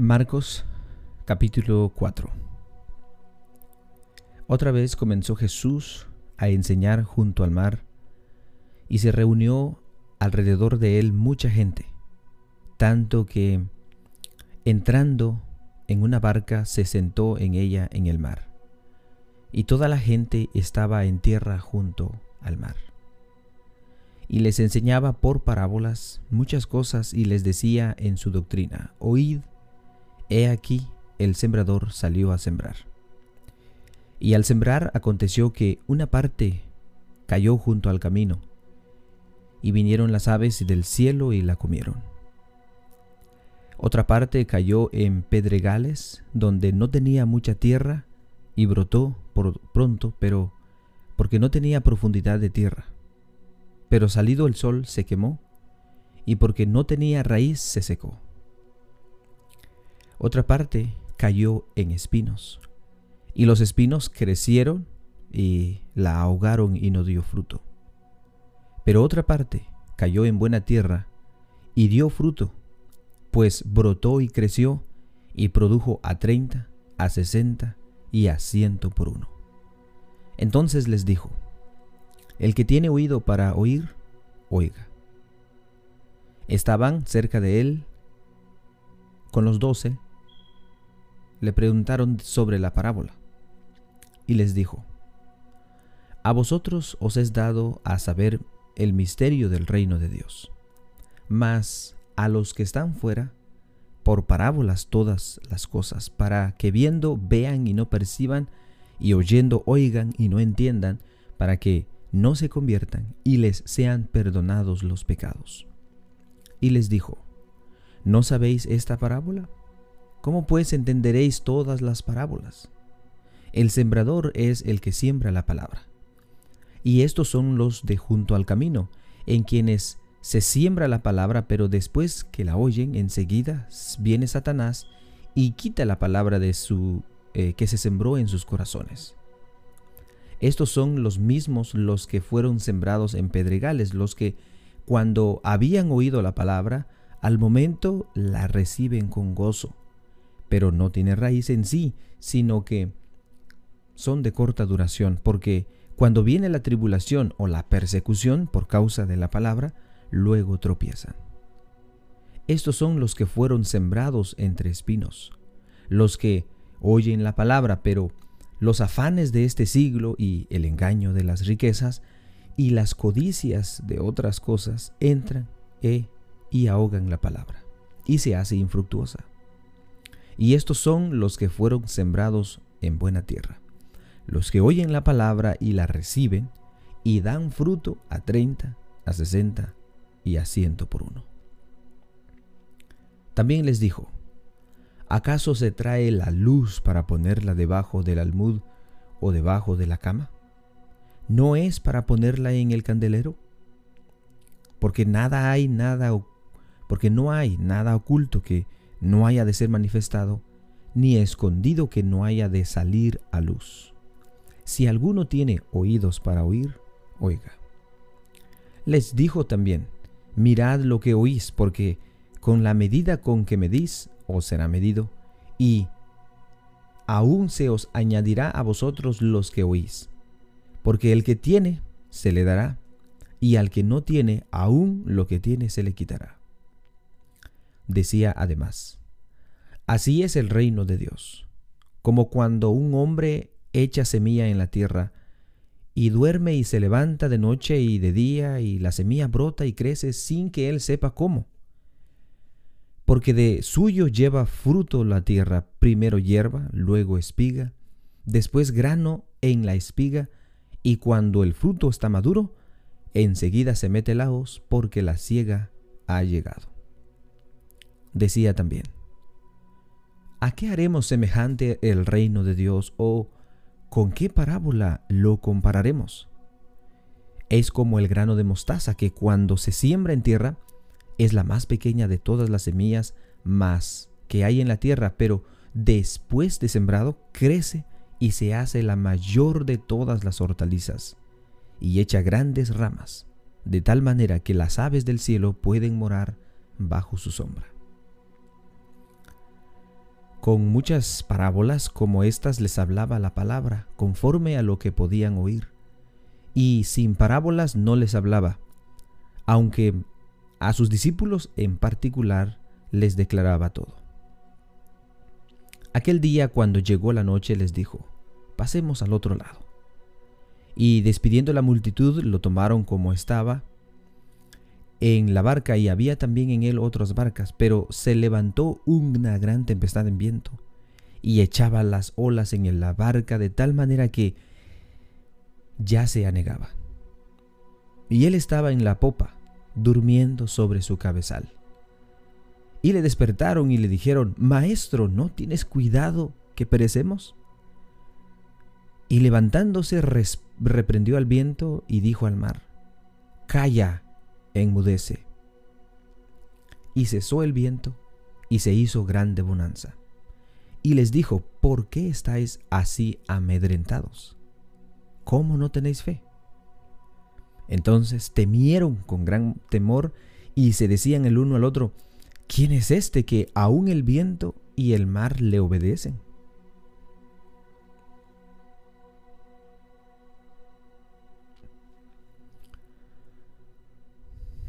Marcos capítulo 4 Otra vez comenzó Jesús a enseñar junto al mar, y se reunió alrededor de él mucha gente, tanto que, entrando en una barca, se sentó en ella en el mar, y toda la gente estaba en tierra junto al mar. Y les enseñaba por parábolas muchas cosas y les decía en su doctrina, oíd He aquí el sembrador salió a sembrar. Y al sembrar aconteció que una parte cayó junto al camino, y vinieron las aves del cielo y la comieron. Otra parte cayó en pedregales, donde no tenía mucha tierra, y brotó por pronto, pero porque no tenía profundidad de tierra. Pero salido el sol se quemó, y porque no tenía raíz se secó. Otra parte cayó en espinos, y los espinos crecieron y la ahogaron y no dio fruto. Pero otra parte cayó en buena tierra y dio fruto, pues brotó y creció y produjo a treinta, a sesenta y a ciento por uno. Entonces les dijo, el que tiene oído para oír, oiga. Estaban cerca de él con los doce le preguntaron sobre la parábola. Y les dijo, A vosotros os es dado a saber el misterio del reino de Dios, mas a los que están fuera, por parábolas todas las cosas, para que viendo vean y no perciban, y oyendo oigan y no entiendan, para que no se conviertan y les sean perdonados los pecados. Y les dijo, ¿no sabéis esta parábola? ¿Cómo pues entenderéis todas las parábolas? El sembrador es el que siembra la palabra. Y estos son los de junto al camino, en quienes se siembra la palabra, pero después que la oyen, enseguida viene Satanás y quita la palabra de su eh, que se sembró en sus corazones. Estos son los mismos los que fueron sembrados en pedregales, los que cuando habían oído la palabra, al momento la reciben con gozo pero no tiene raíz en sí, sino que son de corta duración, porque cuando viene la tribulación o la persecución por causa de la palabra, luego tropiezan. Estos son los que fueron sembrados entre espinos, los que oyen la palabra, pero los afanes de este siglo y el engaño de las riquezas y las codicias de otras cosas entran e, y ahogan la palabra, y se hace infructuosa. Y estos son los que fueron sembrados en buena tierra, los que oyen la palabra y la reciben y dan fruto a treinta, a sesenta y a ciento por uno. También les dijo, ¿acaso se trae la luz para ponerla debajo del almud o debajo de la cama? ¿No es para ponerla en el candelero? Porque nada hay nada porque no hay nada oculto que no haya de ser manifestado, ni escondido que no haya de salir a luz. Si alguno tiene oídos para oír, oiga. Les dijo también, mirad lo que oís, porque con la medida con que medís, os será medido, y aún se os añadirá a vosotros los que oís. Porque el que tiene, se le dará, y al que no tiene, aún lo que tiene se le quitará. Decía además, Así es el reino de Dios, como cuando un hombre echa semilla en la tierra, y duerme y se levanta de noche y de día, y la semilla brota y crece sin que él sepa cómo. Porque de suyo lleva fruto la tierra, primero hierba, luego espiga, después grano en la espiga, y cuando el fruto está maduro, enseguida se mete la hoz porque la ciega ha llegado decía también, ¿a qué haremos semejante el reino de Dios o con qué parábola lo compararemos? Es como el grano de mostaza que cuando se siembra en tierra es la más pequeña de todas las semillas más que hay en la tierra, pero después de sembrado crece y se hace la mayor de todas las hortalizas y echa grandes ramas, de tal manera que las aves del cielo pueden morar bajo su sombra. Con muchas parábolas como estas les hablaba la palabra, conforme a lo que podían oír. Y sin parábolas no les hablaba, aunque a sus discípulos en particular les declaraba todo. Aquel día cuando llegó la noche les dijo, pasemos al otro lado. Y despidiendo la multitud lo tomaron como estaba en la barca y había también en él otras barcas, pero se levantó una gran tempestad en viento y echaba las olas en la barca de tal manera que ya se anegaba. Y él estaba en la popa, durmiendo sobre su cabezal. Y le despertaron y le dijeron, Maestro, ¿no tienes cuidado que perecemos? Y levantándose reprendió al viento y dijo al mar, Calla, enmudece. Y cesó el viento y se hizo grande bonanza. Y les dijo, ¿por qué estáis así amedrentados? ¿Cómo no tenéis fe? Entonces temieron con gran temor y se decían el uno al otro, ¿quién es este que aún el viento y el mar le obedecen?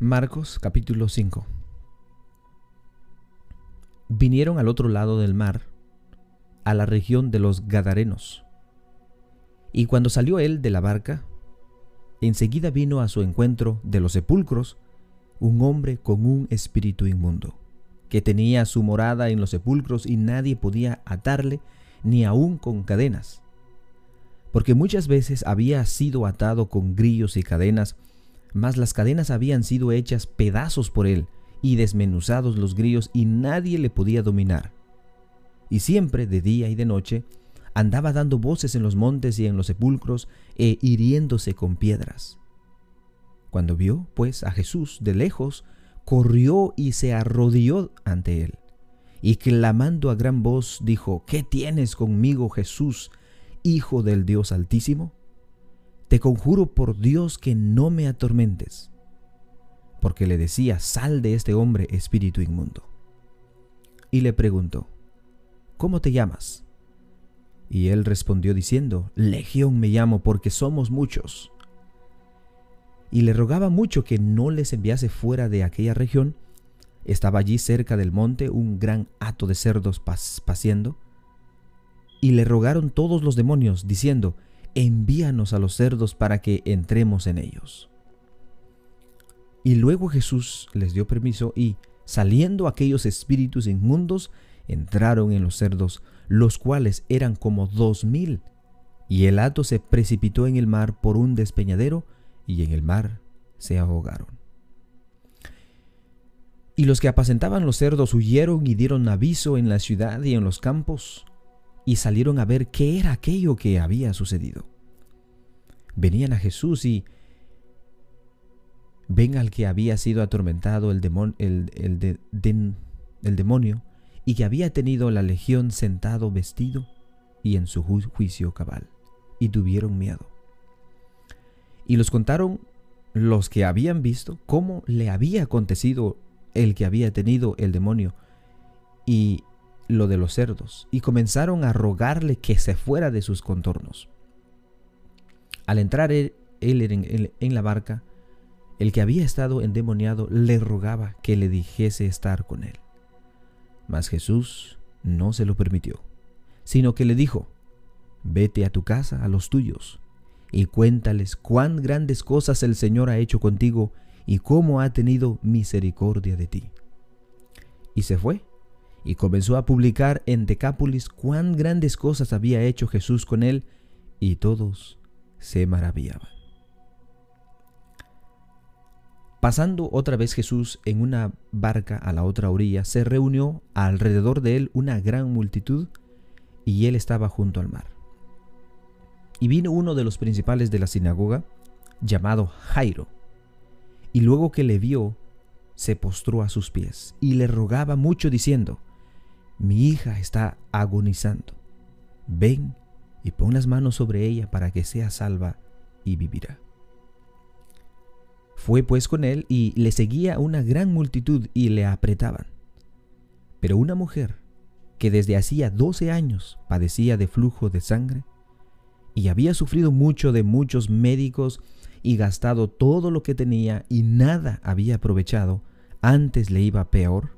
Marcos capítulo 5 Vinieron al otro lado del mar, a la región de los Gadarenos. Y cuando salió él de la barca, enseguida vino a su encuentro de los sepulcros un hombre con un espíritu inmundo, que tenía su morada en los sepulcros y nadie podía atarle ni aun con cadenas, porque muchas veces había sido atado con grillos y cadenas, mas las cadenas habían sido hechas pedazos por él y desmenuzados los grillos y nadie le podía dominar. Y siempre, de día y de noche, andaba dando voces en los montes y en los sepulcros e hiriéndose con piedras. Cuando vio, pues, a Jesús de lejos, corrió y se arrodilló ante él, y clamando a gran voz dijo, ¿Qué tienes conmigo, Jesús, Hijo del Dios Altísimo? Te conjuro por Dios que no me atormentes. Porque le decía, sal de este hombre, espíritu inmundo. Y le preguntó, ¿cómo te llamas? Y él respondió diciendo, Legión me llamo porque somos muchos. Y le rogaba mucho que no les enviase fuera de aquella región. Estaba allí cerca del monte un gran hato de cerdos paciendo. Y le rogaron todos los demonios, diciendo, envíanos a los cerdos para que entremos en ellos. Y luego Jesús les dio permiso y, saliendo aquellos espíritus inmundos, entraron en los cerdos, los cuales eran como dos mil, y el hato se precipitó en el mar por un despeñadero, y en el mar se ahogaron. Y los que apacentaban los cerdos huyeron y dieron aviso en la ciudad y en los campos, y salieron a ver qué era aquello que había sucedido. Venían a Jesús y ven al que había sido atormentado el, demonio y que había tenido la legión sentado vestido y en su juicio cabal, y tuvieron miedo. Y los contaron los que habían visto cómo le había acontecido el que había tenido el demonio y lo de los cerdos y comenzaron a rogarle que se fuera de sus contornos. Al entrar él, en, la barca, el que había estado endemoniado le rogaba que le dijese estar con él. Mas Jesús no se lo permitió, sino que le dijo, vete a tu casa, a los tuyos, y cuéntales cuán grandes cosas el Señor ha hecho contigo y cómo ha tenido misericordia de ti. Y se fue y comenzó a publicar en Decápolis cuán grandes cosas había hecho Jesús con él, y todos se maravillaban. Pasando otra vez Jesús en una barca a la otra orilla, se reunió alrededor de él una gran multitud, y él estaba junto al mar. Y vino uno de los principales de la sinagoga, llamado Jairo, y luego que le vio, se postró a sus pies y le rogaba mucho diciendo, mi hija está agonizando. Ven y pon las manos sobre ella para que sea salva y vivirá. Fue pues con él y le seguía una gran multitud y le apretaban. Pero una mujer, que desde hacía doce años padecía de flujo de sangre y había sufrido mucho de muchos médicos y gastado todo lo que tenía y nada había aprovechado, antes le iba peor?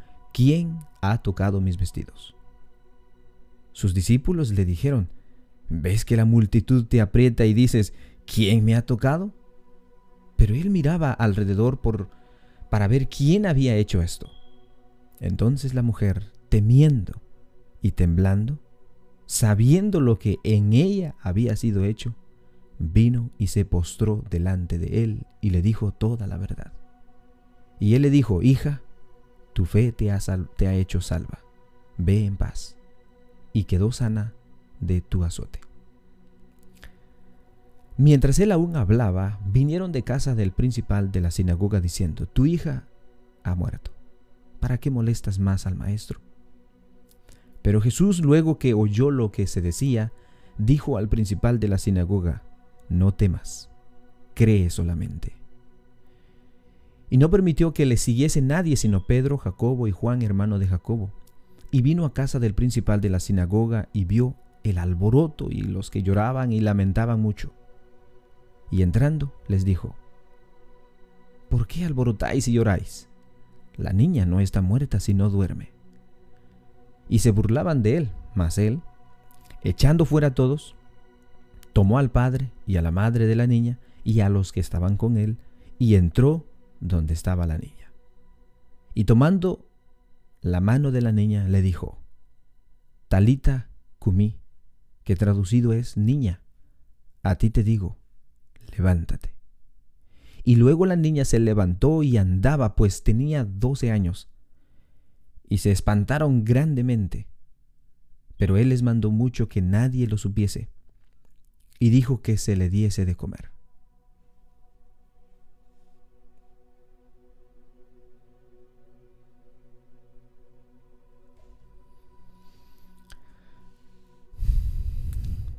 ¿quién ha tocado mis vestidos? Sus discípulos le dijeron, ¿ves que la multitud te aprieta y dices, ¿quién me ha tocado? Pero él miraba alrededor por, para ver quién había hecho esto. Entonces la mujer, temiendo y temblando, sabiendo lo que en ella había sido hecho, vino y se postró delante de él y le dijo toda la verdad. Y él le dijo, hija, tu fe te ha, hecho salva, ve en paz. Y quedó sana de tu azote. Mientras él aún hablaba, vinieron de casa del principal de la sinagoga diciendo, tu hija ha muerto. ¿Para qué molestas más al maestro? Pero Jesús, luego que oyó lo que se decía, dijo al principal de la sinagoga, no temas, cree solamente. Y no permitió que le siguiese nadie sino Pedro, Jacobo y Juan, hermano de Jacobo. Y vino a casa del principal de la sinagoga y vio el alboroto y los que lloraban y lamentaban mucho. Y entrando les dijo, ¿por qué alborotáis y lloráis? La niña no está muerta sino duerme. Y se burlaban de él, mas él, echando fuera a todos, tomó al padre y a la madre de la niña y a los que estaban con él, y entró donde estaba la niña. Y tomando la mano de la niña, le dijo, Talita cumí, que traducido es niña, a ti te digo, levántate. Y luego la niña se levantó y andaba, pues tenía doce años. Y se espantaron grandemente. Pero él les mandó mucho que nadie lo supiese y dijo que se le diese de comer.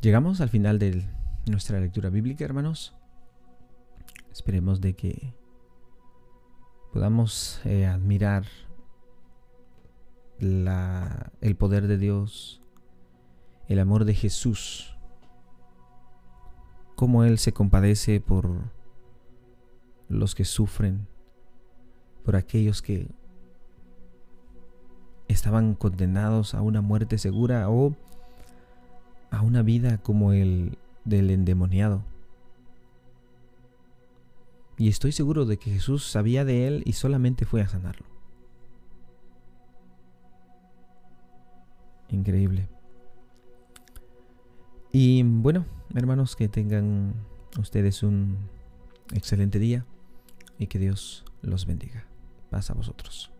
Llegamos al final de nuestra lectura bíblica, hermanos. Esperemos de que podamos eh, admirar el poder de Dios, el amor de Jesús cómo Él se compadece por los que sufren, por aquellos que estaban condenados a una muerte segura o a una vida como el del endemoniado. Y estoy seguro de que Jesús sabía de él y solamente fue a sanarlo. Increíble. Y bueno, hermanos, que tengan ustedes un excelente día y que Dios los bendiga. Paz a vosotros.